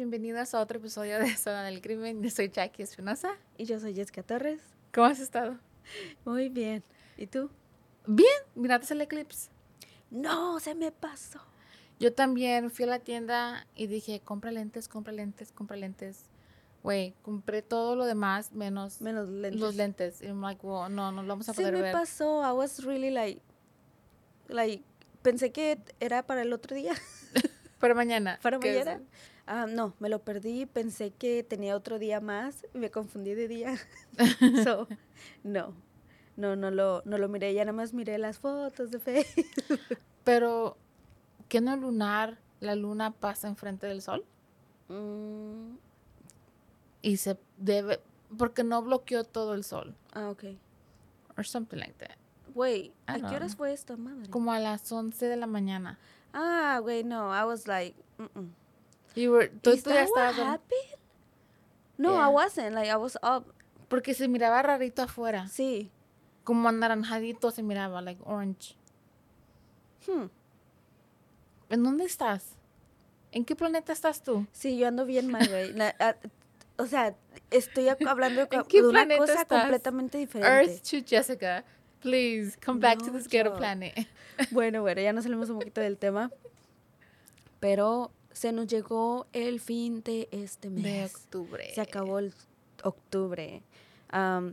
Bienvenidos a otro episodio de Zona del Crimen. Yo soy Jackie Espinosa. Y yo soy Jessica Torres. ¿Cómo has estado? Muy bien. ¿Y tú? Bien, miraste el eclipse. No, se me pasó. Yo también fui a la tienda y dije, compra lentes, compra lentes, compra lentes. Güey, compré todo lo demás menos, Menos lentes. los lentes. Y I'm like, wow, no, no lo vamos a Se poder me ver. pasó. I was really like, like, pensé que era para el otro día, Para mañana. para mañana. Ah, no, me lo perdí. Pensé que tenía otro día más. y Me confundí de día. so, no. No, no lo, no lo miré. Ya nada más miré las fotos de Facebook. Pero, ¿qué no lunar? La luna pasa enfrente del sol Mm, y se debe, porque no bloqueó todo el sol. ah, ok. Or something like that. I ¿a qué horas fue esto, madre? Como a las 11 de la mañana. Ah, güey, no. I was like, mm-mm. You were, tú, Is tú ya that what estabas happened? No, Yeah. I wasn't. Like, I was up. Porque se miraba rarito afuera. Sí. Como anaranjadito se miraba, like orange. Hmm. ¿En dónde estás? ¿En qué planeta estás tú? Sí, yo ando bien mal, güey. O sea, estoy hablando de, ¿En co- qué de una cosa estás? completamente diferente. Earth to Jessica. Please, come back to No, this ghetto yo- planet. Bueno, bueno, ya nos salimos un poquito del tema. Pero se nos llegó el fin de este mes. De octubre. Se acabó el octubre.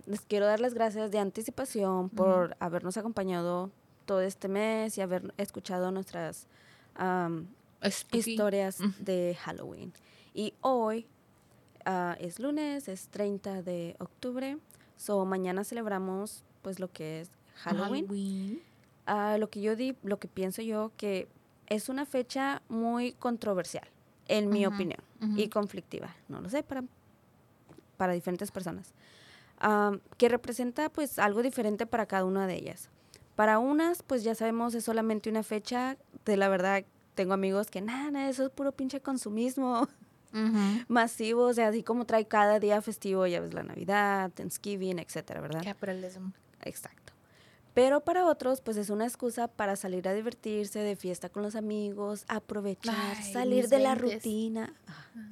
Les quiero dar las gracias de anticipación por habernos acompañado todo este mes y haber escuchado nuestras historias de Halloween. Y hoy ah, es lunes, es 30 de octubre. So mañana celebramos pues lo que es Halloween. Halloween. Ah, lo que yo di, lo que pienso yo que es una fecha muy controversial, en mi opinión, y conflictiva. No lo sé, para, para diferentes personas. Am, que representa pues algo diferente para cada una de ellas. Para unas, pues ya sabemos, es solamente una fecha. De la verdad, tengo amigos que nada, eso es puro pinche consumismo Ujú. masivo, o sea, así como trae cada día festivo, ya ves la Navidad, Thanksgiving, etcétera, ¿verdad? Capitalism. Exacto. Pero para otros, pues es una excusa para salir a divertirse de fiesta con los amigos, aprovechar, Ay, salir de la rutina.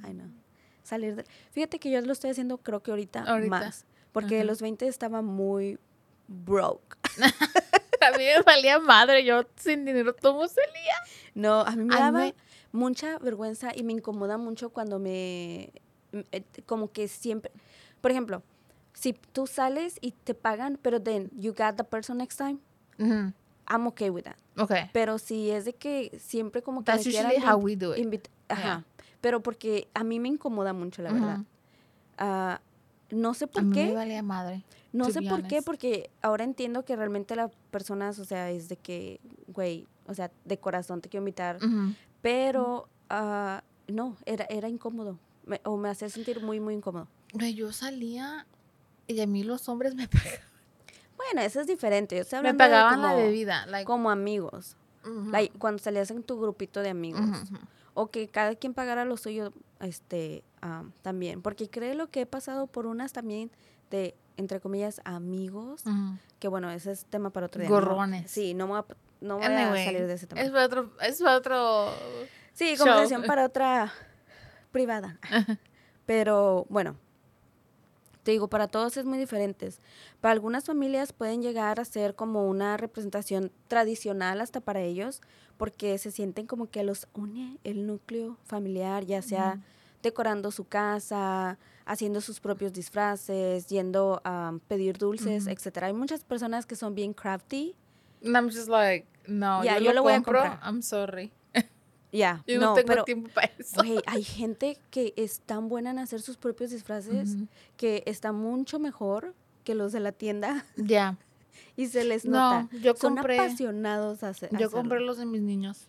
Ay, no. Salir de... Fíjate que yo lo estoy haciendo creo que ahorita, Ahorita. más. Porque Ajá. los 20 estaba muy broke. A mí me valía madre, yo sin dinero tomo salía. No, a mí me daba me- mucha vergüenza y me incomoda mucho cuando me... eh, Como que siempre... Por ejemplo, si tú sales y te pagan, pero then you got the person next time. I'm okay with that. Okay. Pero si es de que siempre como que That's me usually how we do it. Ajá. Yeah. Pero porque a mí me incomoda mucho, la verdad. Ah, no sé A por mí me qué. valía madre. No sé por qué, porque ahora entiendo que realmente las personas, o sea, es de que, güey, o sea, de corazón te quiero invitar. Pero ah, no, era, era incómodo. Me- o me hacía sentir muy, muy incómodo. Güey, Yo salía y a mí los hombres me pagaban, Bueno, eso es diferente. Yo estoy me de pagaban la como- bebida. Like, Como amigos. Like, cuando salías en tu grupito de amigos. o que cada quien pagara lo suyo este am, también porque creo lo que he pasado por unas también de entre comillas amigos que bueno ese es tema para otro día ¿no? Gorrones. sí no me voy a, no voy a salir de ese tema Es para otro, es para otro. sí conversación para otra privada pero bueno Te digo, para todos es muy diferentes. Para algunas familias pueden llegar a ser como una representación tradicional hasta para ellos, porque se sienten como que los une el núcleo familiar, ya sea decorando su casa, haciendo sus propios disfraces, yendo a pedir dulces, etcétera. Hay muchas personas que son bien crafty. And I'm just like, no, Ya, yo, yo lo, lo voy a compro, comprar. I'm sorry. Ya, Yo no, no, tengo pero tiempo para eso. Hay gente que es tan buena en hacer sus propios disfraces que está mucho mejor que los de la tienda Ya, y se les No, nota. yo Son compré- apasionados a hacer. yo compré los de mis niños.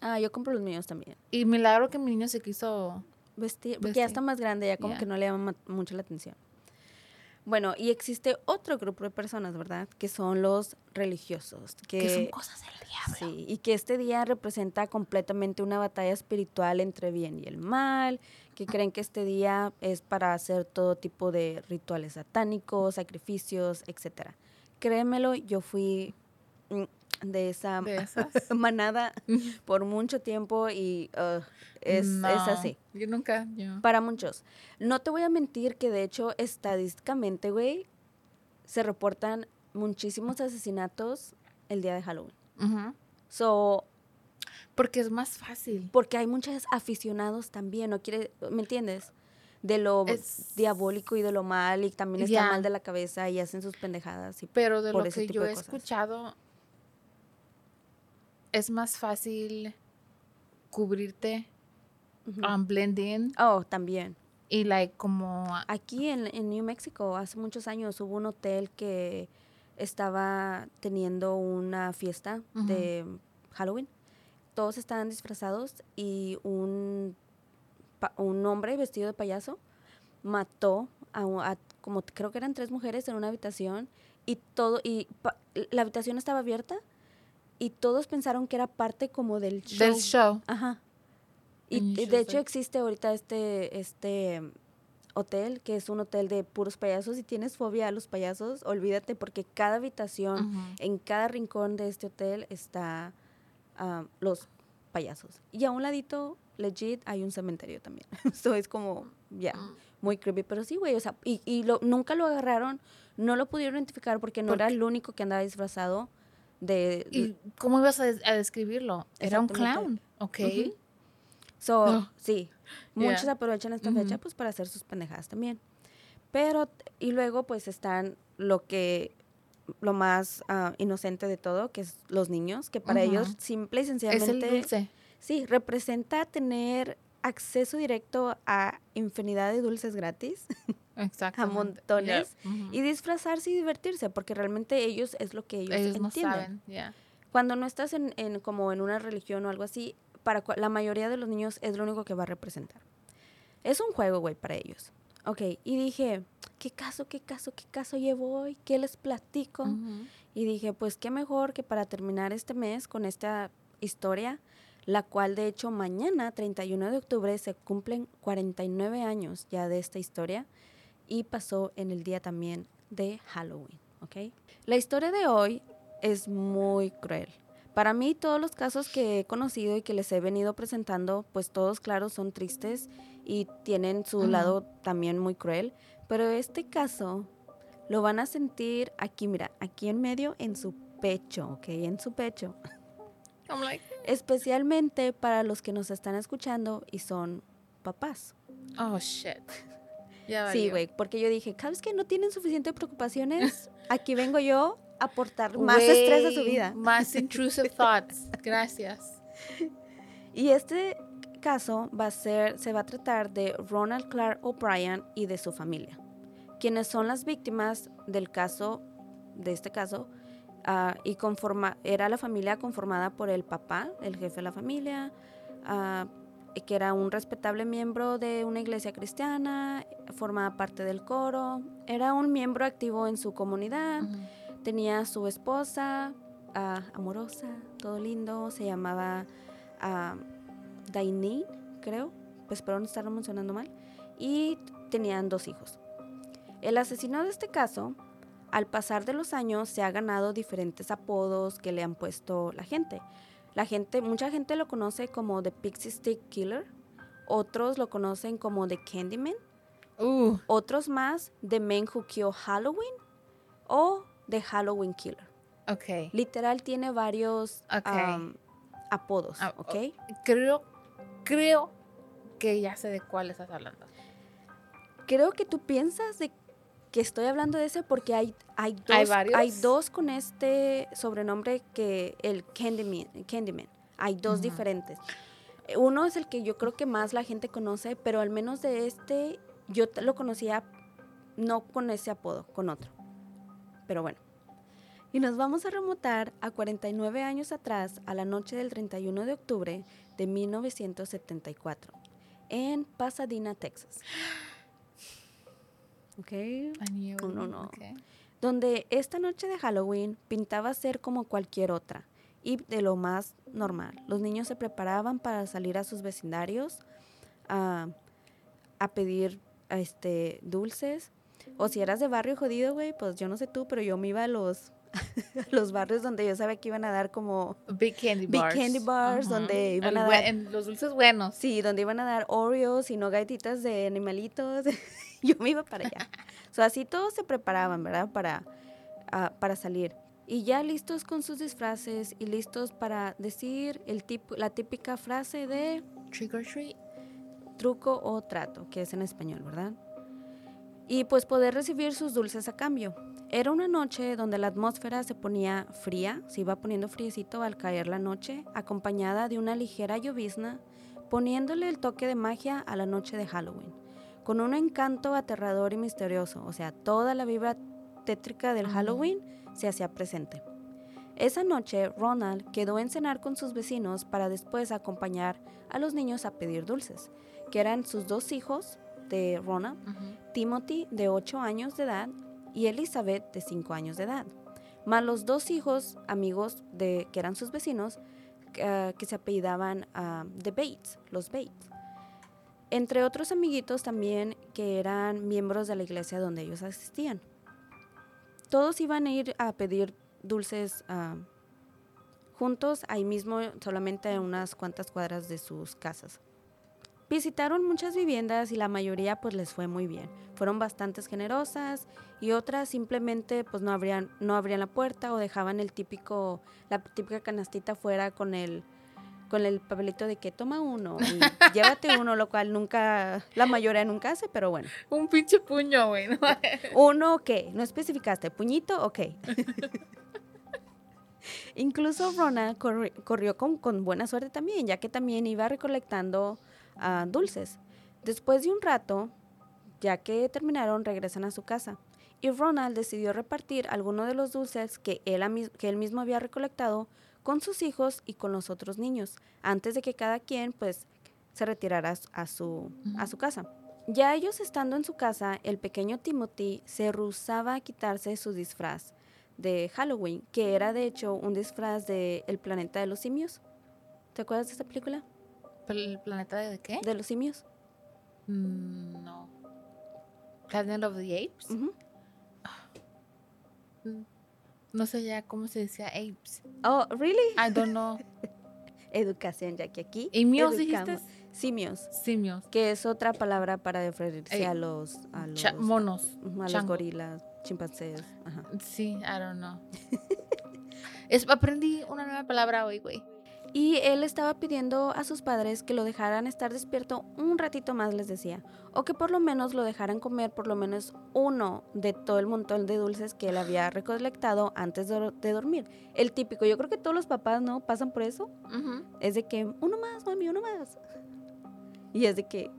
Ah, yo compro los míos también. Y milagro que mi niño se quiso... Vestir, porque ya está más grande, ya como que no le llama ma- mucho la atención. Bueno, y existe otro grupo de personas, ¿verdad? Que son los religiosos. Que, Que son cosas del diablo. Sí, y que este día representa completamente una batalla espiritual entre bien y el mal, que creen que este día es para hacer todo tipo de rituales satánicos, sacrificios, etcétera. Créemelo, yo fui de esa De manada por mucho tiempo y ugh, es, es así. Yo nunca, yo... Para muchos. No te voy a mentir que de hecho estadísticamente, güey, se reportan muchísimos asesinatos el día de Halloween. So, Porque es más fácil. porque hay muchos aficionados también, ¿no quiere, me entiendes? De lo Es- diabólico y de lo mal y también están Ya. mal de la cabeza y hacen sus pendejadas. Y, Pero de por lo ese que tipo yo he escuchado, es más fácil cubrirte, Ujú. um, blend in oh, también. y like como Aquí en, en New Mexico, hace muchos años, hubo un hotel que estaba teniendo una fiesta de Halloween. Todos estaban disfrazados y un, un hombre vestido de payaso mató a, un- a como creo que eran tres mujeres en una habitación y todo y pa- la habitación estaba abierta y todos pensaron que era parte como del show. del show. Ajá. Y, de hecho existe ahorita este, este hotel que es un hotel de puros payasos. Si tienes fobia a los payasos, olvídate porque cada habitación, en cada rincón de este hotel está ah, los payasos. Y a un ladito, legit, hay un cementerio también. Esto es como, ya, Mm. muy creepy. Pero sí, güey, o sea, y, y lo, nunca lo agarraron, no lo pudieron identificar porque no era el único que andaba disfrazado de... ¿Y cómo ibas a, des- a describirlo? Era un clown, ¿ok? So, Oh. sí, muchos Yeah. aprovechan esta fecha pues para hacer sus pendejadas también. Pero, y luego pues están lo que, lo más ah, inocente de todo, que es los niños, que para ellos simple y Es el sencillamente, dulce. sí, representa tener acceso directo a infinidad de dulces gratis Exactamente. montones. Y disfrazarse y divertirse, porque realmente ellos es lo que ellos, Ellos no entienden saben, cuando no estás en, en como en una religión o algo así, para la mayoría de los niños es lo único que va a representar. Es un juego, güey, para ellos. Ok, y dije, ¿qué caso, qué caso, qué caso llevo hoy? ¿Qué les platico? Y dije, pues qué mejor que para terminar este mes con esta historia, la cual de hecho mañana, 31 de octubre, se cumplen 49 años ya de esta historia y pasó en el día también de Halloween, ¿ok? La historia de hoy es muy cruel. Para mí todos los casos que he conocido y que les he venido presentando, pues todos claros son tristes y tienen su lado también muy cruel, pero este caso lo van a sentir aquí, mira, aquí en medio, en su pecho, ¿ok? En su pecho. I'm like, Especialmente para los que nos están escuchando y son papás. oh shit. Ya Sí, güey, porque yo dije, ¿sabes que no tienen suficientes preocupaciones? Aquí vengo yo a aportar más estrés a su vida. Más intrusive thoughts. Gracias. Y este caso va a ser, se va a tratar de Ronald Clark O'Brien y de su familia, quienes son las víctimas del caso, de este caso, ah, y conforma, era la familia conformada por el papá, el jefe de la familia, ah, que era un respetable miembro de una iglesia cristiana, formaba parte del coro, era un miembro activo en su comunidad, tenía su esposa, amorosa, todo lindo, se llamaba Dainine, creo, pues espero no estarlo mencionando mal, y tenían dos hijos. El asesino de este caso, al pasar de los años, se ha ganado diferentes apodos que le han puesto la gente. La gente, mucha gente lo conoce como The Pixie Stick Killer, otros lo conocen como The Candyman, Uh, Otros más, The Man Who Killed Halloween o The Halloween Killer. ok. Literal tiene varios am, apodos, Ah, ¿ok? Creo, creo que ya sé de cuál estás hablando. Creo que tú piensas de que estoy hablando de ese porque hay, hay, dos, ¿Hay varios? dos con este sobrenombre que el Candyman. Candyman. Hay dos Ujú. diferentes. Eh, Uno es el que yo creo que más la gente conoce, pero al menos de este yo lo conocía no con ese apodo, con otro. Pero bueno. Y nos vamos a remontar a 49 años atrás, a la noche del 31 de octubre de 1974, en Pasadena, Texas. ¿Ok? Knew No, no, it. no. Ok. Donde esta noche de Halloween pintaba ser como cualquier otra y de lo más normal. Los niños se preparaban para salir a sus vecindarios a, a pedir este, dulces. O si eras de barrio jodido, güey, pues yo no sé tú, pero yo me iba a los, los barrios donde yo sabía que iban a dar como... Big Candy Big Bars. candy bars, donde iban a dar- en los dulces buenos. Sí, donde iban a dar Oreos y no galletitas de animalitos. Yo me iba para allá. O sea, así todos se preparaban, ¿verdad? Para, ah, para salir. Y ya listos con sus disfraces y listos para decir el tipo, la típica frase de Trick or treat. truco o trato, que es en español, ¿verdad? Y pues poder recibir sus dulces a cambio. Era una noche donde la atmósfera se ponía fría, se iba poniendo friecito al caer la noche, acompañada de una ligera llovizna, poniéndole el toque de magia a la noche de Halloween, con un encanto aterrador y misterioso, o sea, toda la vibra tétrica del. Halloween se hacía presente. Esa noche, Ronald quedó en cenar con sus vecinos para después acompañar a los niños a pedir dulces, que eran sus dos hijos de Ronald. Timothy de 8 años de edad y Elizabeth de 5 años de edad, más los dos hijos amigos de que eran sus vecinos ah, que se apellidaban ah, The Bates, los Bates. Entre otros amiguitos también que eran miembros de la iglesia donde ellos asistían. Todos iban a ir a pedir dulces ah, juntos ahí mismo, solamente a unas cuantas cuadras de sus casas. Visitaron muchas viviendas y la mayoría pues les fue muy bien. Fueron bastantes generosas y otras simplemente pues no abrían, no abrían la puerta o dejaban el típico, la típica canastita fuera con el, con el papelito de que toma uno y llévate uno, lo cual nunca, la mayoría nunca hace, pero bueno. Un pinche puño, güey. ¿no? Uno, ok, no especificaste, puñito, ok. Incluso Rona corri- corrió con, con buena suerte también, ya que también iba recolectando ah, dulces. Después de un rato, ya que terminaron, regresan a su casa. Y Ronald decidió repartir algunos de los dulces que él, que él mismo había recolectado con sus hijos y con los otros niños, antes de que cada quien pues se retirara a su- a su, casa. Ya ellos estando en su casa, el pequeño Timothy se rehusaba a quitarse su disfraz de Halloween, que era de hecho un disfraz de El planeta de los simios. ¿Te acuerdas de esta película? ¿El planeta de qué? De los simios. Mm, no. Planet of the Apes. No sé ya cómo se decía apes. Oh, really? I don't know. Educación, ya que aquí. ¿Simios educamos. dijiste? Simios, Simios. que es otra palabra para referirse Ey, a los, a los, Cha- monos. ujú, a los gorilas, chimpancés. Ajá. Sí, I don't know. es, aprendí una nueva palabra hoy, güey. Y él estaba pidiendo a sus padres que lo dejaran estar despierto un ratito más, les decía. O que por lo menos lo dejaran comer por lo menos uno de todo el montón de dulces que él había recolectado antes de, de dormir. El típico, yo creo que todos los papás, ¿no? Pasan por eso. Es de que, uno más, mami, uno más. Y es de que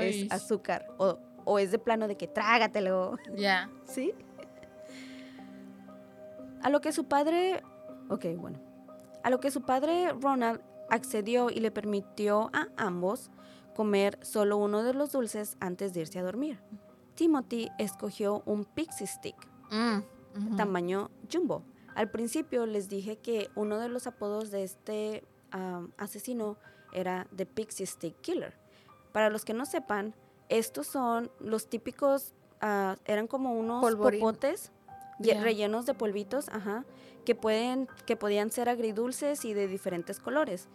es azúcar. O, o es de plano de que trágatelo. Ya. ¿Sí? A lo que su padre, ok, bueno, a lo que su padre Ronald accedió y le permitió a ambos comer solo uno de los dulces antes de irse a dormir. Timothy escogió un pixie stick, Mm, tamaño jumbo. Al principio les dije que uno de los apodos de este asesino era The Pixie Stick Killer. Para los que no sepan, estos son los típicos, ah, eran como unos Polvorín. popotes rellenos de polvitos, ajá, que pueden, que podían ser agridulces y de diferentes colores.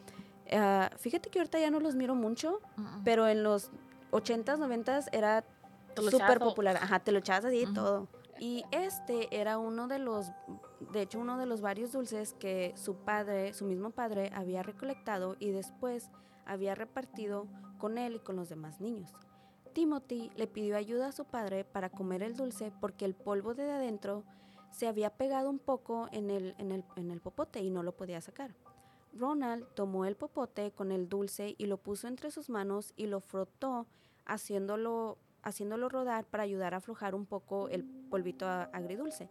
Ah, fíjate que ahorita ya no los miro mucho, pero en los 80s, 90s era súper popular. Ajá, te lo echabas así todo. Y este era uno de los, de hecho, uno de los varios dulces que su padre, su mismo padre, había recolectado y después había repartido con él y con los demás niños. Timothy le pidió ayuda a su padre para comer el dulce porque el polvo de adentro se había pegado un poco en el, en el, en el popote y no lo podía sacar. Ronald tomó el popote con el dulce y lo puso entre sus manos y lo frotó haciéndolo, haciéndolo rodar para ayudar a aflojar un poco el polvito agridulce.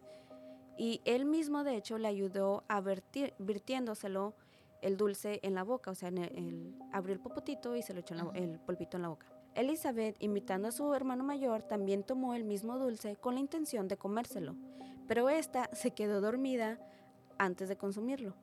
Y él mismo, de hecho, le ayudó a vertir, virtiéndoselo el dulce en la boca, o sea, en el, abrió el popotito y se lo echó en el polvito en la boca. Elizabeth, imitando a su hermano mayor, también tomó el mismo dulce con la intención de comérselo, pero esta se quedó dormida antes de consumirlo.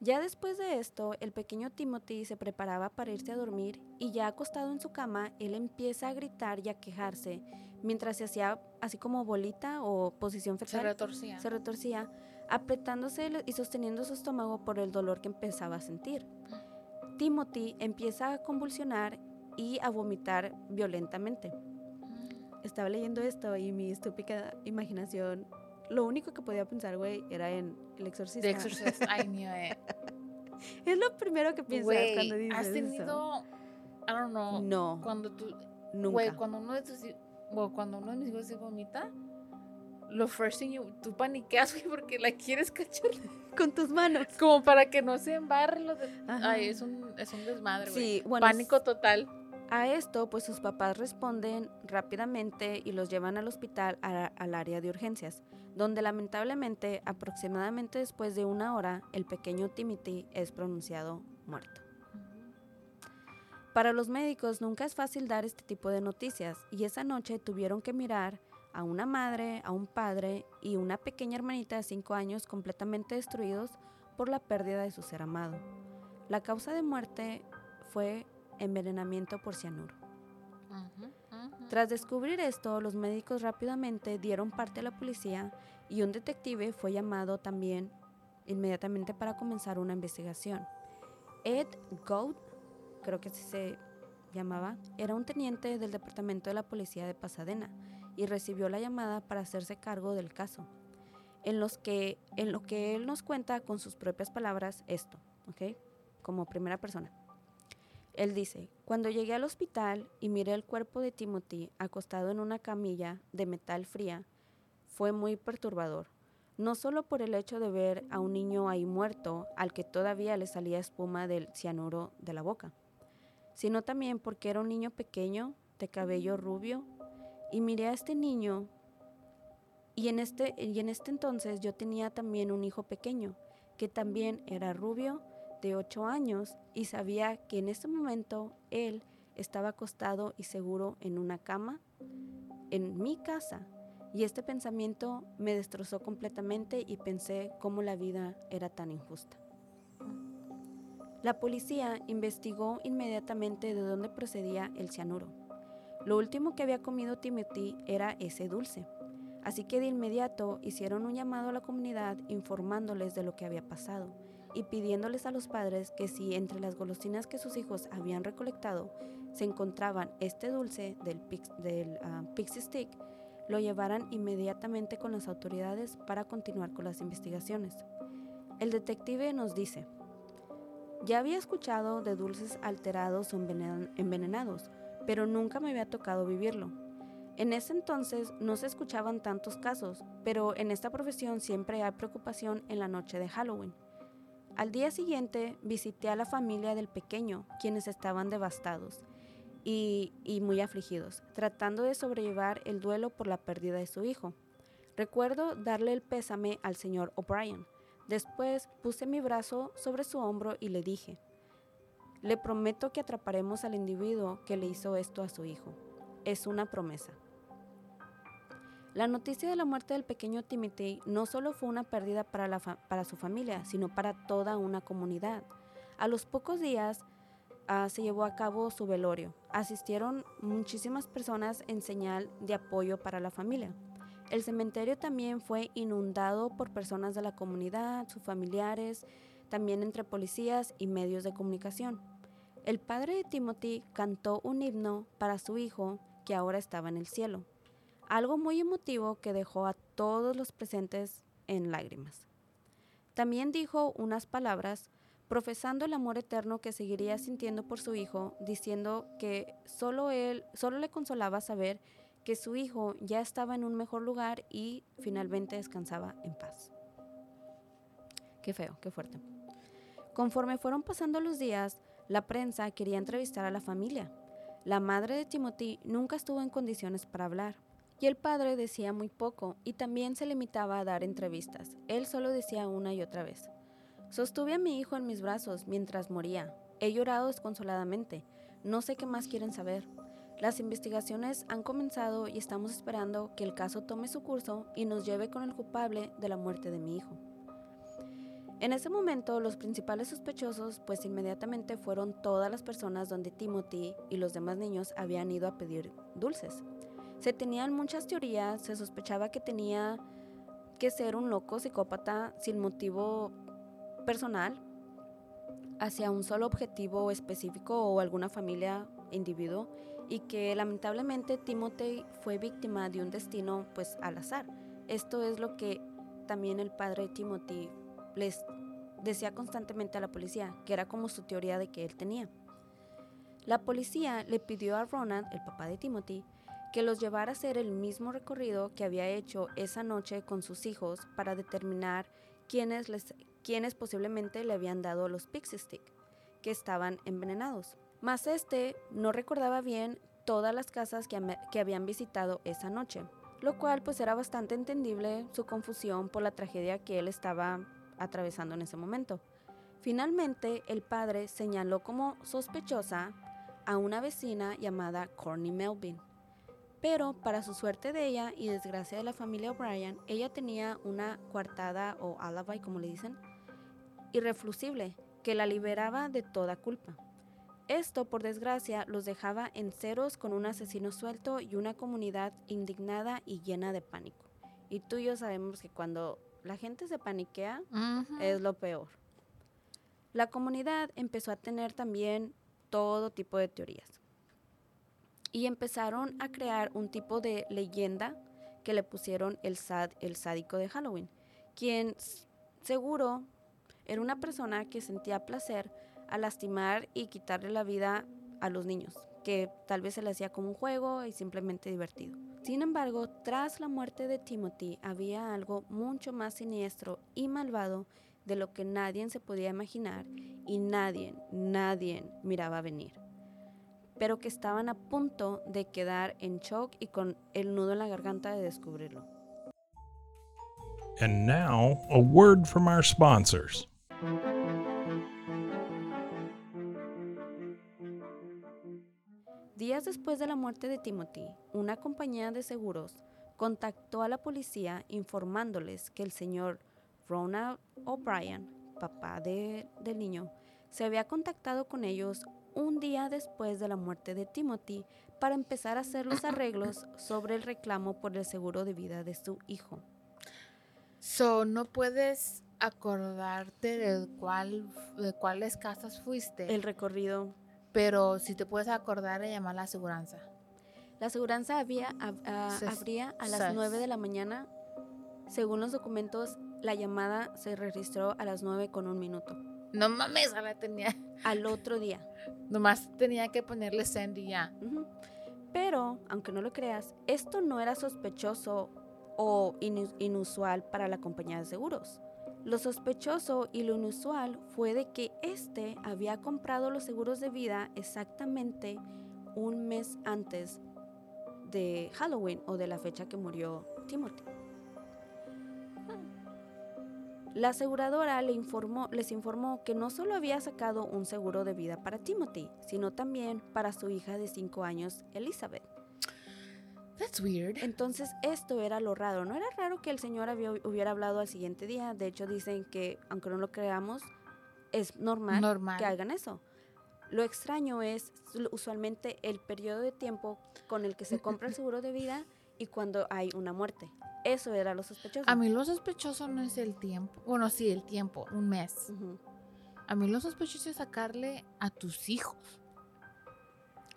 Ya después de esto, el pequeño Timothy se preparaba para irse a dormir y ya acostado en su cama, él empieza a gritar y a quejarse mientras se hacía así como bolita o posición Se fetal. retorcía. Se retorcía, apretándose y sosteniendo su estómago por el dolor que empezaba a sentir. Timothy empieza a convulsionar y a vomitar violentamente. Estaba leyendo esto y mi estúpida imaginación, lo único que podía pensar, güey, era en El Exorcista. The Exorcist, I knew it. Es lo primero que piensas Güey, cuando dices has eso. tenido, I don't know, No, cuando tú, nunca. güey, cuando uno de tus, bueno, cuando uno de mis hijos se vomita, lo first thing you, tú paniqueas, güey, porque la quieres cachar, Con tus manos. como para que no se embarre lo de, ay, es un, es un desmadre, güey. Sí, bueno, Pánico total. A esto, pues sus papás responden rápidamente y los llevan al hospital al área de urgencias, donde lamentablemente, aproximadamente después de una hora, el pequeño Timothy es pronunciado muerto. Para los médicos nunca es fácil dar este tipo de noticias y esa noche tuvieron que mirar a una madre, a un padre y una pequeña hermanita de 5 años completamente destruidos por la pérdida de su ser amado. La causa de muerte fue envenenamiento por cianuro. Tras descubrir esto, los médicos rápidamente dieron parte a la policía y un detective fue llamado también inmediatamente para comenzar una investigación. Ed Gould, creo que así se llamaba, era un teniente del departamento de la policía de Pasadena y recibió la llamada para hacerse cargo del caso. En, los que, en lo que él nos cuenta con sus propias palabras esto, ¿ok? Como primera persona. Él dice, cuando llegué al hospital y miré el cuerpo de Timothy acostado en una camilla de metal fría, fue muy perturbador. No solo por el hecho de ver a un niño ahí muerto al que todavía le salía espuma del cianuro de la boca, sino también porque era un niño pequeño, de cabello rubio, y miré a este niño y en este, y en este entonces yo tenía también un hijo pequeño, que también era rubio, de 8 años, y sabía que en ese momento él estaba acostado y seguro en una cama en mi casa. Y este pensamiento me destrozó completamente y pensé cómo la vida era tan injusta. La policía investigó inmediatamente de dónde procedía el cianuro. Lo último que había comido Timothy era ese dulce. Así que de inmediato hicieron un llamado a la comunidad informándoles de lo que había pasado y pidiéndoles a los padres que si entre las golosinas que sus hijos habían recolectado se encontraban este dulce del, pix- ah, Pixie Stick, lo llevaran inmediatamente con las autoridades para continuar con las investigaciones. El detective nos dice, ya había escuchado de dulces alterados o envenen- envenenados, pero nunca me había tocado vivirlo. En ese entonces no se escuchaban tantos casos, pero en esta profesión siempre hay preocupación en la noche de Halloween. Al día siguiente visité a la familia del pequeño, quienes estaban devastados y, muy afligidos, tratando de sobrellevar el duelo por la pérdida de su hijo. Recuerdo darle el pésame al señor O'Brien. Después puse mi brazo sobre su hombro y le dije, le prometo que atraparemos al individuo que le hizo esto a su hijo. Es una promesa. La noticia de la muerte del pequeño Timothy no solo fue una pérdida para, su familia, sino para toda una comunidad. A los pocos días ah, se llevó a cabo su velorio. Asistieron muchísimas personas en señal de apoyo para la familia. El cementerio también fue inundado por personas de la comunidad, sus familiares, también entre policías y medios de comunicación. El padre de Timothy cantó un himno para su hijo que ahora estaba en el cielo. Algo muy emotivo que dejó a todos los presentes en lágrimas. También dijo unas palabras profesando el amor eterno que seguiría sintiendo por su hijo, diciendo que solo él, solo le consolaba saber que su hijo ya estaba en un mejor lugar y finalmente descansaba en paz. Qué feo, qué fuerte. Conforme fueron pasando los días, la prensa quería entrevistar a la familia. La madre de Timothy nunca estuvo en condiciones para hablar. Y el padre decía muy poco y también se limitaba a dar entrevistas. Él solo decía una y otra vez. Sostuve a mi hijo en mis brazos mientras moría. He llorado desconsoladamente. No sé qué más quieren saber. Las investigaciones han comenzado y estamos esperando que el caso tome su curso y nos lleve con el culpable de la muerte de mi hijo. En ese momento, los principales sospechosos, pues inmediatamente fueron todas las personas donde Timothy y los demás niños habían ido a pedir dulces. Se tenían muchas teorías, se sospechaba que tenía que ser un loco psicópata sin motivo personal hacia un solo objetivo específico o alguna familia individuo y que lamentablemente Timothy fue víctima de un destino pues al azar. Esto es lo que también el padre Timothy les decía constantemente a la policía, que era como su teoría de que él tenía. La policía le pidió a Ronald, el papá de Timothy, que los llevara a hacer el mismo recorrido que había hecho esa noche con sus hijos para determinar quiénes, les, quiénes posiblemente le habían dado los Pixie Stick, que estaban envenenados. Mas este no recordaba bien todas las casas que, que habían visitado esa noche, lo cual pues era bastante entendible su confusión por la tragedia que él estaba atravesando en ese momento. Finalmente, el padre señaló como sospechosa a una vecina llamada Corny Melvin, pero para su suerte de ella y desgracia de la familia O'Brien, ella tenía una coartada o alibi, como le dicen, irreflusible, que la liberaba de toda culpa. Esto, por desgracia, los dejaba en ceros con un asesino suelto y una comunidad indignada y llena de pánico. Y tú y yo sabemos que cuando la gente se paniquea es lo peor. La comunidad empezó a tener también todo tipo de teorías y empezaron a crear un tipo de leyenda que le pusieron el, sad, el sádico de Halloween, quien seguro era una persona que sentía placer a lastimar y quitarle la vida a los niños, que tal vez se le hacía como un juego y simplemente divertido. Sin embargo, tras la muerte de Timothy había algo mucho más siniestro y malvado de lo que nadie se podía imaginar y nadie, nadie miraba venir pero que estaban a punto de quedar en shock y con el nudo en la garganta de descubrirlo. And now, a word from our sponsors. Días después de la muerte de Timothy, una compañía de seguros contactó a la policía informándoles que el señor Ronald O'Brien, papá del niño, se había contactado con ellos un día después de la muerte de Timothy para empezar a hacer los arreglos sobre el reclamo por el seguro de vida de su hijo. So, no puedes acordarte de cuál de cuáles casas fuiste. El recorrido. Pero si te puedes acordar de llamar a la aseguranza. La aseguranza había, abría a las 9 de la mañana. Según los documentos, la llamada se registró a las 9 con un minuto. No mames, la tenía. Al otro día. Nomás tenía que ponerle send y ya. Pero, aunque no lo creas, esto no era sospechoso o inusual para la compañía de seguros. Lo sospechoso y lo inusual fue de que éste había comprado los seguros de vida exactamente un mes antes de Halloween o de la fecha que murió Timothy. La aseguradora le informó, les informó que no solo había sacado un seguro de vida para Timothy, sino también para su hija de 5 años, Elizabeth. That's weird. Entonces esto era lo raro. No era raro que el señor hubiera hablado al siguiente día. De hecho dicen que, aunque no lo creamos, es normal, normal. que hagan eso. Lo extraño es usualmente el periodo de tiempo con el que se compra el seguro de vida y cuando hay una muerte. Eso era lo sospechoso. A mí lo sospechoso no es el tiempo. Bueno, sí, el tiempo, un mes. A mí lo sospechoso es sacarle a tus hijos.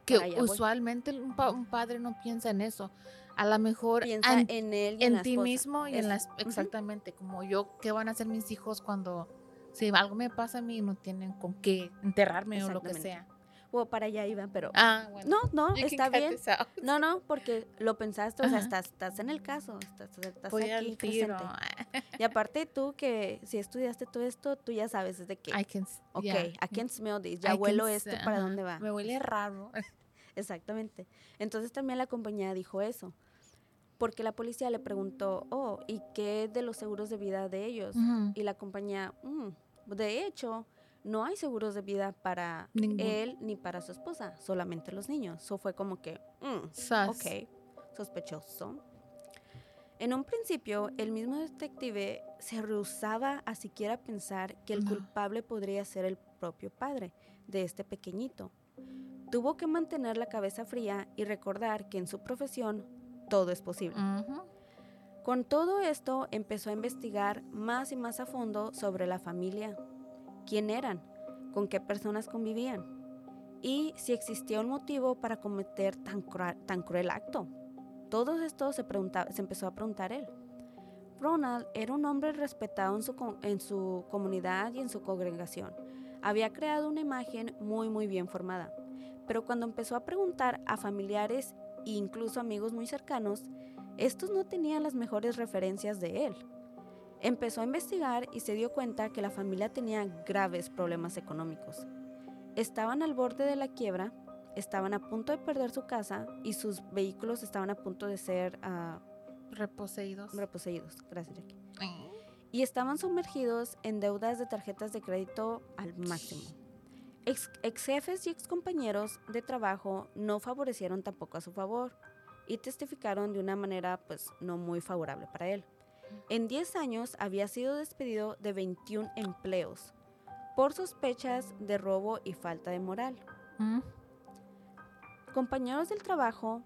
Que usualmente un, pa- un padre no piensa en eso. A lo mejor Piensa en, en él y en la ti esposa. mismo y en las exactamente como yo qué van a hacer mis hijos cuando si algo me pasa a mí no tienen con qué enterrarme o lo que sea. O para allá iba, pero... Ah, bueno. No, no, You está bien. No, no, porque lo pensaste, o sea, estás, estás en el caso, estás, estás Voy aquí presente. Y aparte tú que si estudiaste todo esto, tú ya sabes desde que, I can, ok, yeah. I can smell this, I ya can huelo esto, ¿para dónde va? Me huele raro. Exactamente. Entonces también la compañía dijo eso, porque la policía le preguntó, oh, ¿y qué de los seguros de vida de ellos? Y la compañía, "Mm, de hecho, no hay seguros de vida para Ningún- él ni para su esposa, solamente los niños. Eso fue como que, "Mm. Ok, sospechoso. En un principio, el mismo detective se rehusaba a siquiera pensar que el No. culpable podría ser el propio padre de este pequeñito. Tuvo que mantener la cabeza fría y recordar que en su profesión todo es posible. Con todo esto, empezó a investigar más y más a fondo sobre la familia, quién eran, con qué personas convivían y si existía un motivo para cometer tan, cruel acto. Todo esto se, empezó a preguntar él. Ronald era un hombre respetado en su comunidad y en su congregación. Había creado una imagen muy muy bien formada. Pero cuando empezó a preguntar a familiares e incluso amigos muy cercanos, estos no tenían las mejores referencias de él. Empezó a investigar y se dio cuenta que la familia tenía graves problemas económicos. Estaban al borde de la quiebra, estaban a punto de perder su casa y sus vehículos estaban a punto de ser ah, Reposeídos. reposeídos. Gracias, Jackie. Eh. Y estaban sumergidos en deudas de tarjetas de crédito al máximo. Ex, ex jefes y ex compañeros de trabajo no favorecieron tampoco a su favor y testificaron de una manera pues no muy favorable para él. En 10 años había sido despedido de 21 empleos por sospechas de robo y falta de moral. Mm. Compañeros del trabajo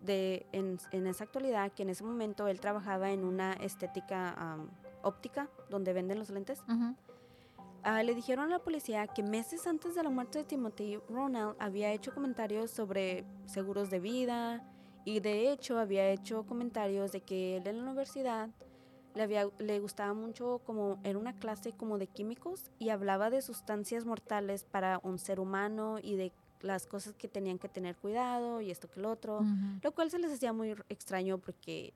de, en, en esa actualidad, que en ese momento él trabajaba en una estética óptica donde venden los lentes. Ah, le dijeron a la policía que meses antes de la muerte de Timothy, Ronald había hecho comentarios sobre seguros de vida y de hecho había hecho comentarios de que él en la universidad le, había, le gustaba mucho como era una clase como de químicos y hablaba de sustancias mortales para un ser humano y de las cosas que tenían que tener cuidado y esto que lo otro, lo cual se les hacía muy extraño porque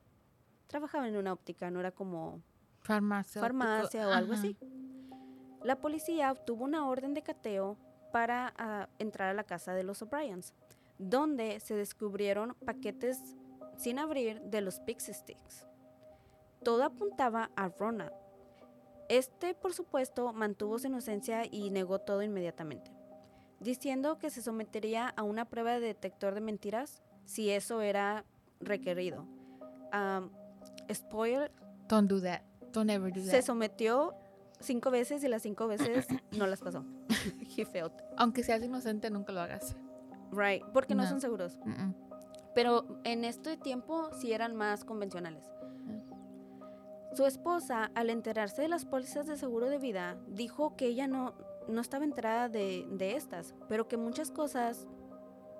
trabajaba en una óptica, no era como Farmacia. farmacia o algo así. La policía obtuvo una orden de cateo para ah, entrar a la casa de los O'Briens, donde se descubrieron paquetes sin abrir de los Pixie Sticks. Todo apuntaba a Ronald. Este, por supuesto, mantuvo su inocencia y negó todo inmediatamente, diciendo que se sometería a una prueba de detector de mentiras si eso era requerido. Am, spoiler, Don't do that. Don't ever do se that. sometió cinco veces y las cinco veces no las pasó. He failed. Aunque seas inocente, nunca lo hagas. Right, porque no, No. son seguros. Pero en este tiempo sí eran más convencionales. Su esposa, al enterarse de las pólizas de seguro de vida, dijo que ella no, no estaba enterada de, de estas, pero que muchas cosas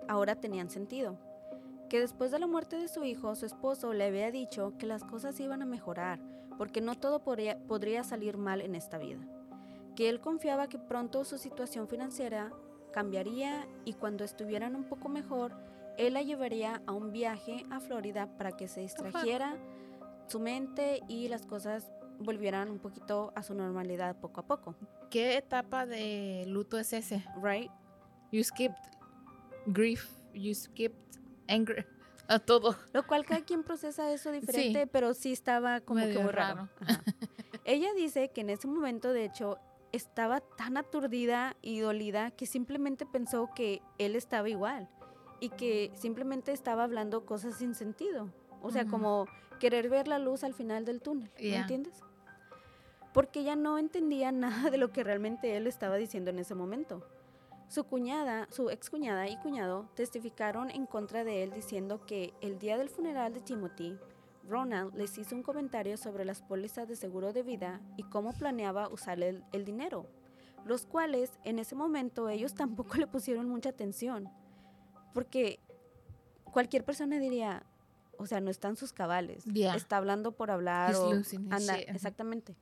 ahora tenían sentido. Que después de la muerte de su hijo, su esposo le había dicho que las cosas iban a mejorar, porque no todo podría, podría salir mal en esta vida. Que él confiaba que pronto su situación financiera cambiaría y cuando estuvieran un poco mejor, él la llevaría a un viaje a Florida para que se distrajera su mente y las cosas volvieran un poquito a su normalidad poco a poco. ¿Qué etapa de luto es ese? Right? You skipped grief. You skipped anger. A todo. Lo cual cada quien procesa eso diferente, Sí. pero sí estaba como que Medio muy raro. raro. Ella dice que en ese momento, de hecho, estaba tan aturdida y dolida que simplemente pensó que él estaba igual y que simplemente estaba hablando cosas sin sentido. O sea, Ujú. como querer ver la luz al final del túnel, ¿me entiendes? Porque ella no entendía nada de lo que realmente él estaba diciendo en ese momento. Su cuñada, su excuñada y cuñado testificaron en contra de él diciendo que el día del funeral de Timothy, Ronald les hizo un comentario sobre las pólizas de seguro de vida y cómo planeaba usar el, el dinero, los cuales en ese momento ellos tampoco le pusieron mucha atención. Porque cualquier persona diría, o sea, no están sus cabales. Yeah. Está hablando por hablar o anda, exactamente.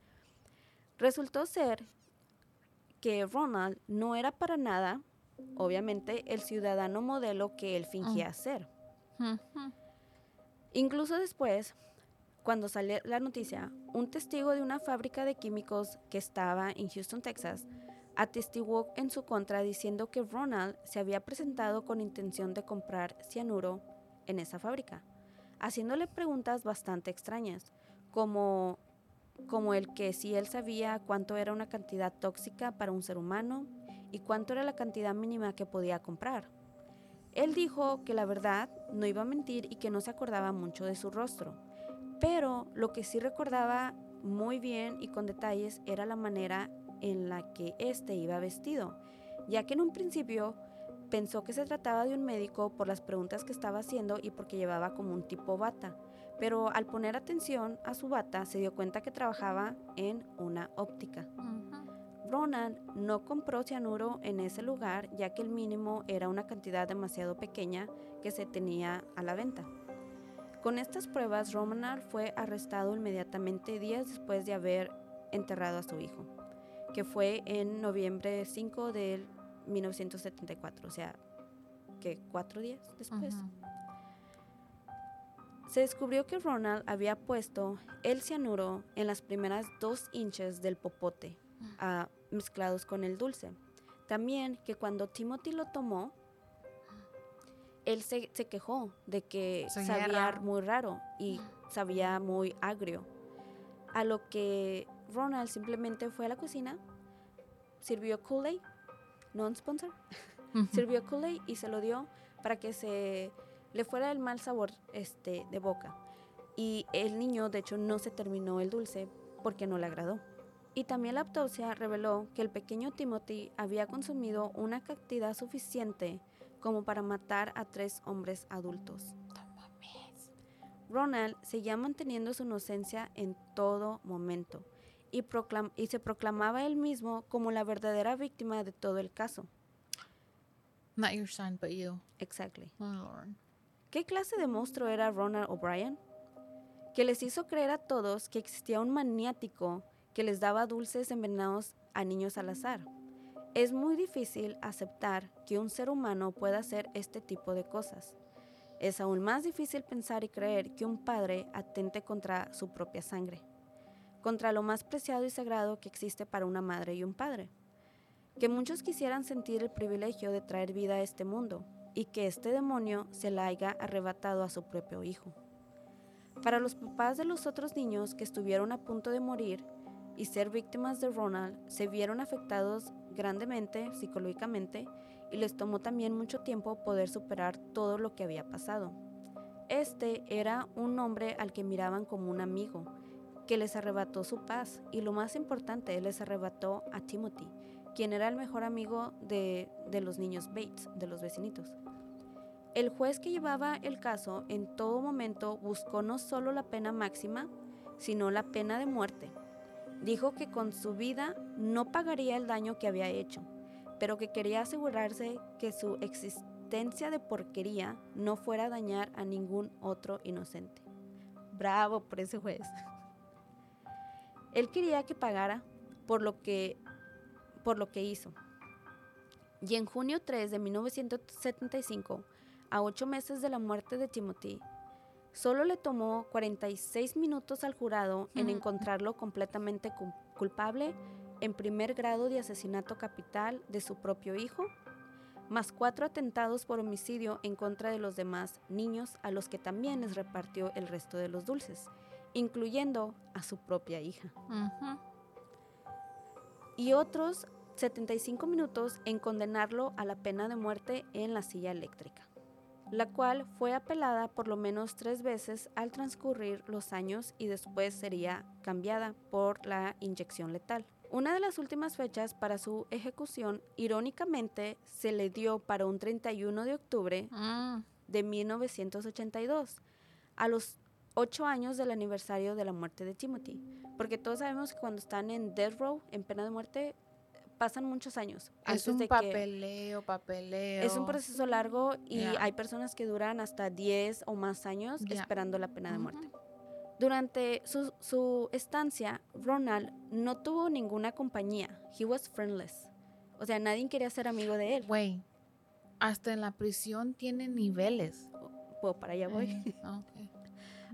Resultó ser que Ronald no era para nada, obviamente, el ciudadano modelo que él fingía Mm. ser. Incluso después, cuando salió la noticia, un testigo de una fábrica de químicos que estaba en Houston, Texas, atestiguó en su contra diciendo que Ronald se había presentado con intención de comprar cianuro en esa fábrica, haciéndole preguntas bastante extrañas, como, como el que si él sabía cuánto era una cantidad tóxica para un ser humano y cuánto era la cantidad mínima que podía comprar. Él dijo que la verdad no iba a mentir y que no se acordaba mucho de su rostro, pero lo que sí recordaba muy bien y con detalles era la manera en la que éste iba vestido, ya que en un principio pensó que se trataba de un médico por las preguntas que estaba haciendo y porque llevaba como un tipo bata, pero al poner atención a su bata se dio cuenta que trabajaba en una óptica. Ujú. Ronan no compró cianuro en ese lugar ya que el mínimo era una cantidad demasiado pequeña que se tenía a la venta. Con estas pruebas, Romanal fue arrestado inmediatamente días después de haber enterrado a su hijo, que fue en noviembre 5 del 1974, o sea, que cuatro días después. Se descubrió que Ronald había puesto el cianuro en las primeras dos hinchas del popote, ah, mezclados con el dulce. También que cuando Timothy lo tomó, él se, se quejó de que Sabía sabía raro. muy raro y sabía muy agrio. A lo que Ronald simplemente fue a la cocina, sirvió Kool-Aid, non-sponsor, sirvió Kool-Aid y se lo dio para que se le fuera el mal sabor este, de boca. Y el niño, de hecho, no se terminó el dulce porque no le agradó. Y también la autopsia reveló que el pequeño Timothy había consumido una cantidad suficiente como para matar a tres hombres adultos. Ronald seguía manteniendo su inocencia en todo momento y, proclam- y se proclamaba él mismo como la verdadera víctima de todo el caso. Not your son, but you. Exactly. Oh, Lord. ¿Qué clase de monstruo era Ronald O'Brien? Que les hizo creer a todos que existía un maniático que les daba dulces envenenados a niños al azar. Es muy difícil aceptar que un ser humano pueda hacer este tipo de cosas. Es aún más difícil pensar y creer que un padre atente contra su propia sangre, contra lo más preciado y sagrado que existe para una madre y un padre. Que muchos quisieran sentir el privilegio de traer vida a este mundo y que este demonio se la haya arrebatado a su propio hijo. Para los papás de los otros niños que estuvieron a punto de morir y ser víctimas de Ronald, se vieron afectados grandemente psicológicamente y les tomó también mucho tiempo poder superar todo lo que había pasado. Este era un hombre al que miraban como un amigo, que les arrebató su paz y lo más importante, les arrebató a Timothy, quien era el mejor amigo de, de los niños Bates, de los vecinitos. El juez que llevaba el caso en todo momento buscó no solo la pena máxima, sino la pena de muerte. Dijo que con su vida no pagaría el daño que había hecho, pero que quería asegurarse que su existencia de porquería no fuera a dañar a ningún otro inocente. Bravo por ese juez. Él quería que pagara por lo que, por lo que hizo. Y en junio 3 de 1975, a ocho meses de la muerte de Timothy, solo le tomó 46 minutos al jurado en encontrarlo completamente cu- culpable en primer grado de asesinato capital de su propio hijo, más cuatro atentados por homicidio en contra de los demás niños a los que también les repartió el resto de los dulces, incluyendo a su propia hija Ujú. y otros 75 minutos en condenarlo a la pena de muerte en la silla eléctrica, la cual fue apelada por lo menos tres veces al transcurrir los años y después sería cambiada por la inyección letal. Una de las últimas fechas para su ejecución, irónicamente, se le dio para un 31 de octubre Mm. de 1982, a los ocho años del aniversario de la muerte de Timothy. Porque todos sabemos que cuando están en death row, en pena de muerte, pasan muchos años. Es un de que- papeleo, papeleo. es un proceso largo y Ya. hay personas que duran hasta 10 o más años Ya. esperando la pena de muerte. Durante su, su estancia, Ronald no tuvo ninguna compañía. He was friendless. O sea, nadie quería ser amigo de él. Güey, hasta en la prisión tienen niveles. Pues para allá voy. Eh, ok.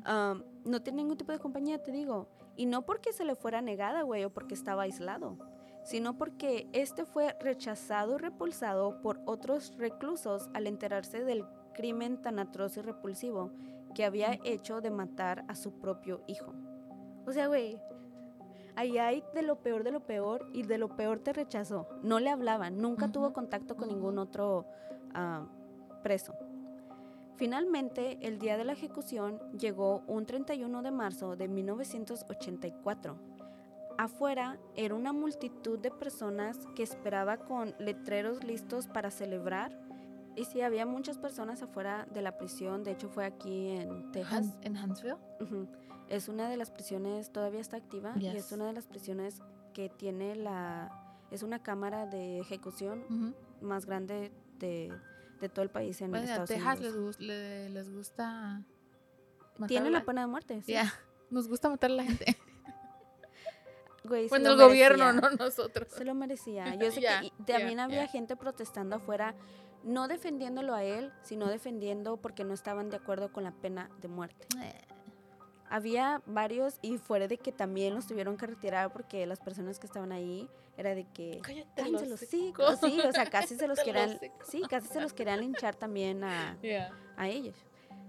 Um, no tiene ningún tipo de compañía, te digo. Y no porque se le fuera negada, güey, o porque estaba aislado, sino porque este fue rechazado y repulsado por otros reclusos al enterarse del crimen tan atroz y repulsivo que había hecho de matar a su propio hijo. O sea, güey, ahí hay de lo peor de lo peor y de lo peor te rechazó. No le hablaban, nunca tuvo contacto con ningún otro ah, preso. Finalmente, el día de la ejecución llegó un 31 de marzo de 1984. Afuera era una multitud de personas que esperaba con letreros listos para celebrar. Y sí, había muchas personas afuera de la prisión. De hecho, fue aquí en Texas. ¿En Huntsville? Es una de las prisiones, todavía está activa. Y es una de las prisiones que tiene la... Es una cámara de ejecución más grande de, de todo el país en a Estados Texas Unidos. les gusta matar Tiene a la pena de muerte. sí. Ya, nos gusta matar a la gente. Güey, bueno, el gobierno, merecía. no nosotros. Se lo merecía. Yo sé que también había gente protestando afuera, no defendiéndolo a él, sino defendiendo porque no estaban de acuerdo con la pena de muerte. Había varios y fuera de que también los tuvieron que retirar porque las personas que estaban ahí era de que Cállate cállense el los sí, sí, o sea, casi se los querían, sí, casi se los querían linchar también a, a ellos,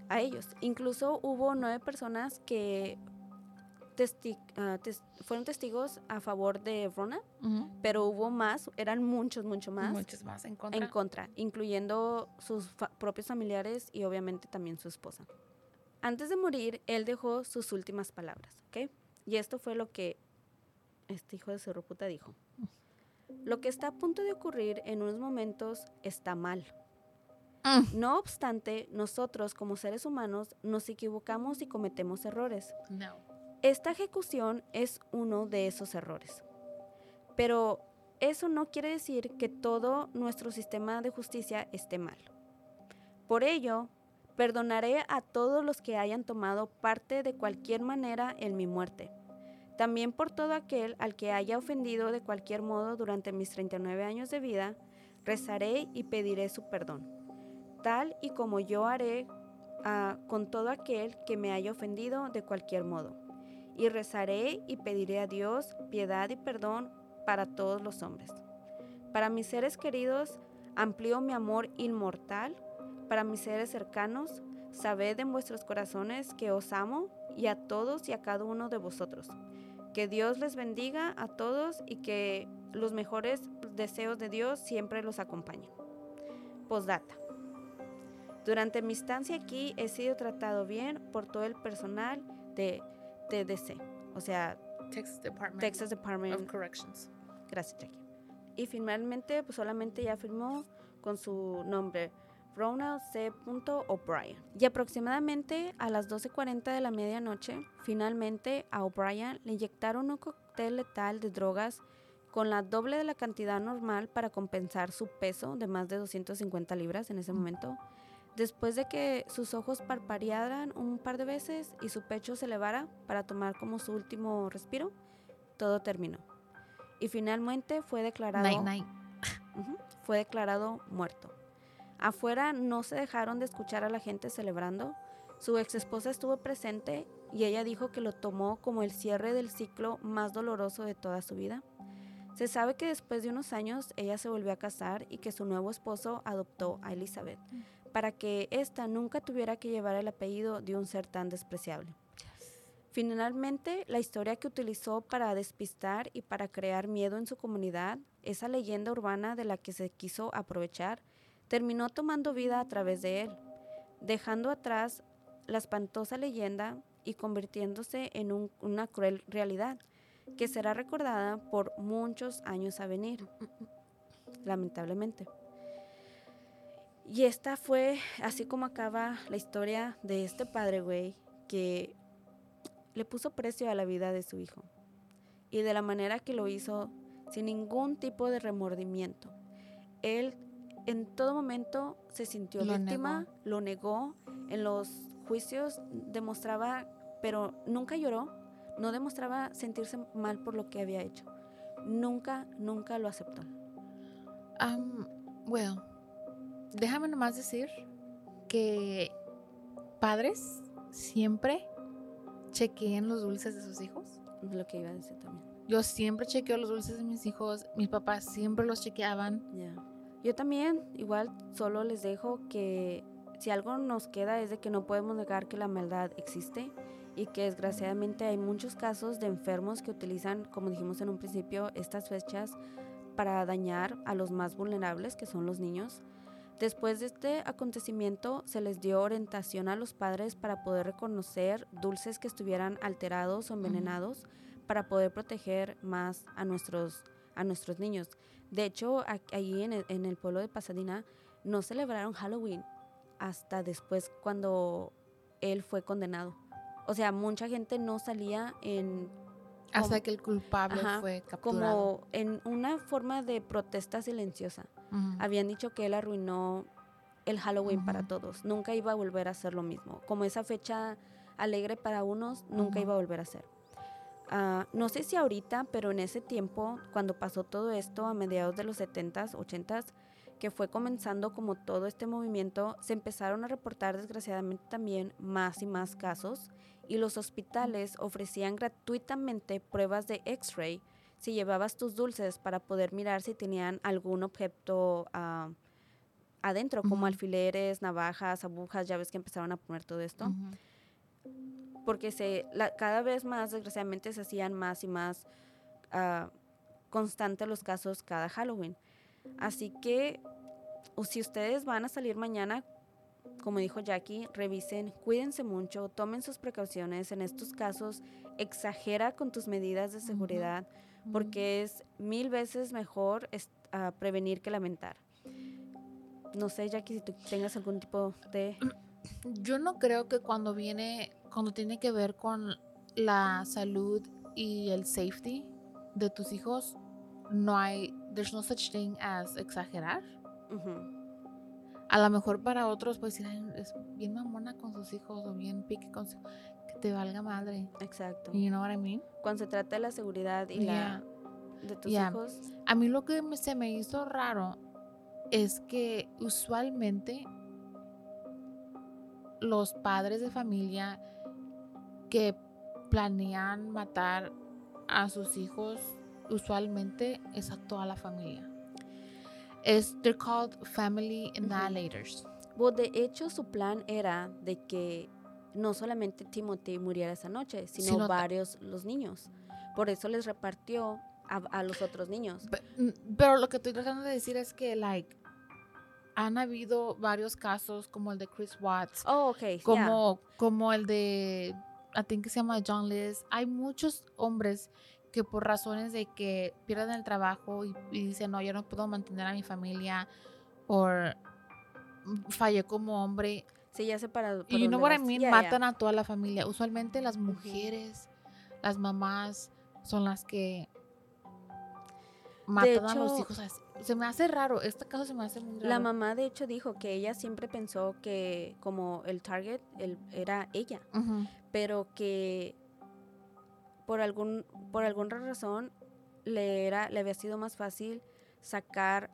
a ellos. Incluso hubo nueve personas que testi- tes- fueron testigos a favor de Rona, pero hubo más, eran muchos, mucho más Muchos más en contra. en contra, incluyendo sus fa- propios familiares y obviamente también su esposa. Antes de morir, él dejó sus últimas palabras, ¿ok? Y esto fue lo que este hijo de su puta dijo. Lo que está a punto de ocurrir en unos momentos está mal. Mm. No obstante, nosotros como seres humanos nos equivocamos y cometemos errores. No. Esta ejecución es uno de esos errores. Pero eso no quiere decir que todo nuestro sistema de justicia esté mal. Por ello, perdonaré a todos los que hayan tomado parte de cualquier manera en mi muerte. También por todo aquel al que haya ofendido de cualquier modo durante mis 39 años de vida, rezaré y pediré su perdón, tal y como yo haré ah, con todo aquel que me haya ofendido de cualquier modo y rezaré y pediré a Dios piedad y perdón para todos los hombres. Para mis seres queridos, amplío mi amor inmortal. Para mis seres cercanos, sabed en vuestros corazones que os amo y a todos y a cada uno de vosotros. Que Dios les bendiga a todos y que los mejores deseos de Dios siempre los acompañen. Postdata. Durante mi estancia aquí he sido tratado bien por todo el personal de TDC, o sea, Texas Department Texas of Department. Corrections. Gracias, Jackie. Y finalmente, pues solamente ya firmó con su nombre, Ronald C. O'Brien. Y aproximadamente a las 12.40 de la medianoche, finalmente a O'Brien le inyectaron un cóctel letal de drogas con la doble de la cantidad normal para compensar su peso de más de 250 libras en ese momento. Después de que sus ojos parpadearan un par de veces y su pecho se elevara para tomar como su último respiro, todo terminó. Y finalmente fue declarado, Night night. Ujú, fue declarado muerto. Afuera no se dejaron de escuchar a la gente celebrando. Su ex esposa estuvo presente y ella dijo que lo tomó como el cierre del ciclo más doloroso de toda su vida. Se sabe que después de unos años ella se volvió a casar y que su nuevo esposo adoptó a Elizabeth para que ésta nunca tuviera que llevar el apellido de un ser tan despreciable. Finalmente, la historia que utilizó para despistar y para crear miedo en su comunidad, esa leyenda urbana de la que se quiso aprovechar, terminó tomando vida a través de él, dejando atrás la espantosa leyenda y convirtiéndose en un- una cruel realidad que será recordada por muchos años a venir, lamentablemente. Y esta fue así como acaba la historia de este padre, güey, que le puso precio a la vida de su hijo. Y de la manera que lo hizo, sin ningún tipo de remordimiento. Él en todo momento se sintió Lo víctima, negó. lo negó, en los juicios demostraba, pero nunca lloró, no demostraba sentirse mal por lo que había hecho. Nunca, nunca lo aceptó. Um, well, déjame nomás decir que padres siempre chequeen los dulces de sus hijos. Lo que iba a decir también. Yo siempre chequeo los dulces de mis hijos. Mis papás siempre los chequeaban. Ya. Yo también, igual, solo les dejo que si algo nos queda es de que no podemos negar que la maldad existe y que desgraciadamente hay muchos casos de enfermos que utilizan, como dijimos en un principio, estas fechas para dañar a los más vulnerables, que son los niños. Después de este acontecimiento se les dio orientación a los padres para poder reconocer dulces que estuvieran alterados o envenenados para poder proteger más a nuestros, a nuestros niños. De hecho, allí en el, en el pueblo de Pasadena no celebraron Halloween hasta después cuando él fue condenado. O sea, mucha gente no salía en Hasta que el culpable Ajá, fue capturado. como en una forma de protesta silenciosa. Habían dicho que él arruinó el Halloween para todos. Nunca iba a volver a hacer lo mismo. Como esa fecha alegre para unos, nunca iba a volver a ser. Ah, no sé si ahorita, pero en ese tiempo, cuando pasó todo esto, a mediados de los 70s, 80s, que fue comenzando como todo este movimiento, se empezaron a reportar desgraciadamente también más y más casos y los hospitales ofrecían gratuitamente pruebas de X-ray si llevabas tus dulces para poder mirar si tenían algún objeto ah, adentro, como alfileres, navajas, agujas, ya ves que empezaron a poner todo esto. Porque se, la- cada vez más, desgraciadamente, se hacían más y más ah, constantes los casos cada Halloween. Así que, si ustedes van a salir mañana, como dijo Jackie, revisen, cuídense mucho, tomen sus precauciones. En estos casos, exagera con tus medidas de seguridad, porque es mil veces mejor ah, prevenir que lamentar. No sé, Jackie, si tú tengas algún tipo de... Yo no creo que cuando viene, cuando tiene que ver con la salud y el safety de tus hijos, no hay, there's no such thing as exagerar. A lo mejor para otros, pues "Ay, es bien mamona con sus hijos o bien pique con su, que te valga madre. Exacto. You know what I mean? cuando se trata de la seguridad y Yeah. la de tus Yeah. hijos. A mí lo que me- se me hizo raro es que usualmente los padres de familia que planean matar a sus hijos usualmente es a toda la familia. Es, they're called family annihilators. Bueno, de hecho, su plan era de que no solamente Timothy muriera esa noche, sino, Sino varios los niños. Por eso les repartió a, a los otros niños. Pe- mm, Pero lo que estoy tratando de decir es que, like, han habido varios casos como el de Chris Watts, Oh, ok. yeah. como, como el de, I think que se llama John Liz. Hay muchos hombres que por razones de que pierden el trabajo y, y dicen, no, yo no puedo mantener a mi familia, o fallé como hombre. Sí, ya sé para. Y what I mean, matan a toda la familia. Usualmente las mujeres, las mamás, son las que matan a los hijos. así. Se me hace raro, este caso se me hace muy raro. La mamá, de hecho, dijo que ella siempre pensó que como el target el- era ella, pero que por algún por alguna razón le era le había sido más fácil sacar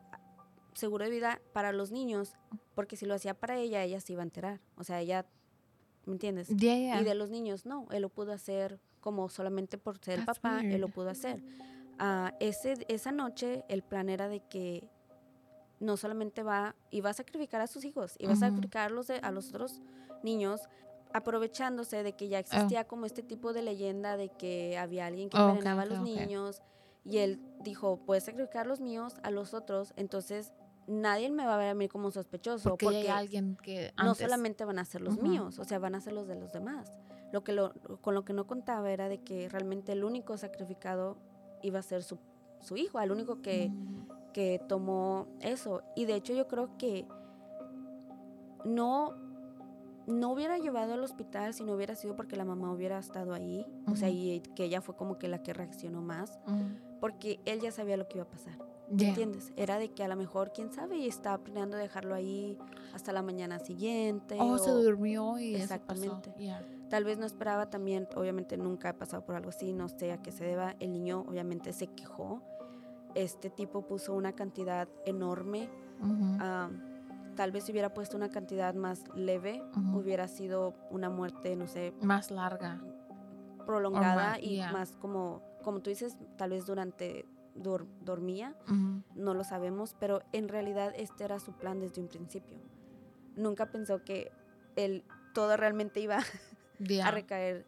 seguro de vida para los niños porque si lo hacía para ella ella se iba a enterar o sea ella ¿me entiendes? Yeah, yeah. y de los niños no él lo pudo hacer como solamente por ser el That's papá él lo pudo hacer Ah, ese esa noche el plan era de que no solamente va iba a sacrificar a sus hijos iba a Ujú. sacrificar a los de- a los otros niños aprovechándose de que ya existía como este tipo de leyenda de que había alguien que Oh, envenenaba a los niños y él dijo, puedes sacrificar los míos a los otros, entonces nadie me va a ver a mí como sospechoso porque, hay alguien que no solamente van a ser los míos, o sea, van a ser los de los demás. Lo que lo, con lo que no contaba era de que realmente el único sacrificado iba a ser su, su hijo, el único que, que tomó eso. Y de hecho yo creo que no, no hubiera llevado al hospital si no hubiera sido porque la mamá hubiera estado ahí. O sea, y que ella fue como que la que reaccionó más. Porque él ya sabía lo que iba a pasar. Yeah. ¿Entiendes? Era de que a lo mejor, quién sabe, y estaba planeando dejarlo ahí hasta la mañana siguiente. Oh, se durmió y eso Exactamente. pasó. Yeah. Tal vez no esperaba también, obviamente nunca he pasado por algo así, no sé a qué se deba. El niño obviamente se quejó. Este tipo puso una cantidad enorme. Ah, tal vez si hubiera puesto una cantidad más leve, hubiera sido una muerte, no sé, Más larga. prolongada más, y yeah. más como, como tú dices, tal vez durante dor- dormía. No lo sabemos, pero en realidad este era su plan desde un principio. Nunca pensó que él, todo realmente iba Yeah. a recaer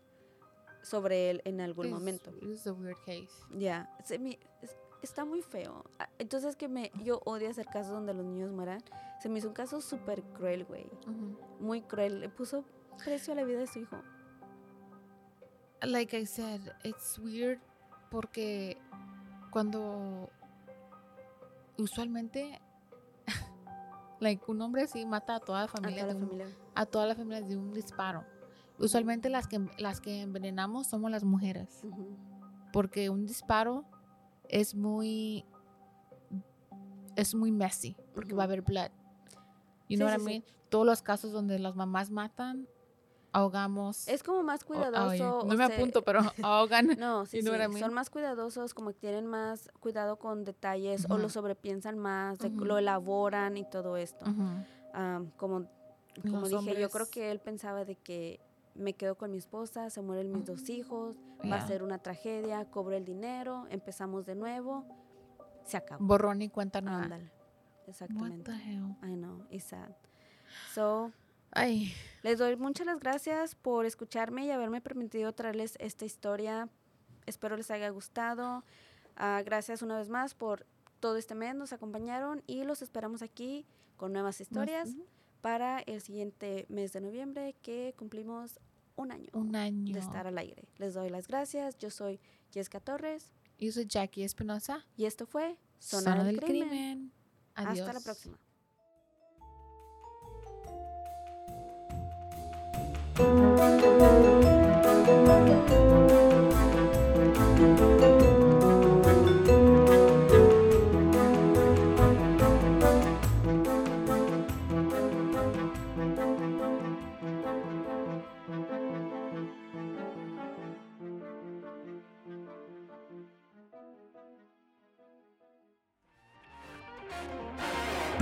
sobre él en algún It's- momento. it's a weird case. Ya, se me- es- está muy feo. Entonces que me, yo odio hacer casos donde los niños mueran. Se me hizo un caso súper cruel, güey. Muy cruel. Le puso precio a la vida de su hijo. like I said, it's weird porque cuando usualmente like un hombre así mata a toda la A familia, toda de la un- familia. a toda la familia de un disparo. Usualmente las que las que envenenamos somos las mujeres, Ujú. porque un disparo es muy es muy messy, porque va a haber blood. You Sí, know what sí, I sí. mean? Todos los casos donde las mamás matan, ahogamos. Es como más o- ay, cuidadoso. no me sea, apunto, pero ahogan. No, sí, sí, son más cuidadosos, como que tienen más cuidado con detalles o lo sobrepiensan más, de- Ujú. lo elaboran y todo esto. Ujú. Am, como como Los dije, yo creo hombres- que él pensaba de que me quedo con mi esposa, se mueren mis dos hijos, va a ser una tragedia, cobro el dinero, empezamos de nuevo, se acabó. Borrón y cuenta nueva. Ándale. What Exactamente. the hell? I know, it's sad. So, Ay, les doy muchas las gracias por escucharme y haberme permitido traerles esta historia. Espero les haya gustado. Ah, gracias una vez más por todo este mes, nos acompañaron y los esperamos aquí con nuevas historias para el siguiente mes de noviembre que cumplimos un año un año. de estar al aire. Les doy las gracias. Yo soy Jessica Torres Yo soy Jackie Espinosa. y esto fue Zona, Zona, del del, crimen. Crimen. Adiós. Hasta la próxima.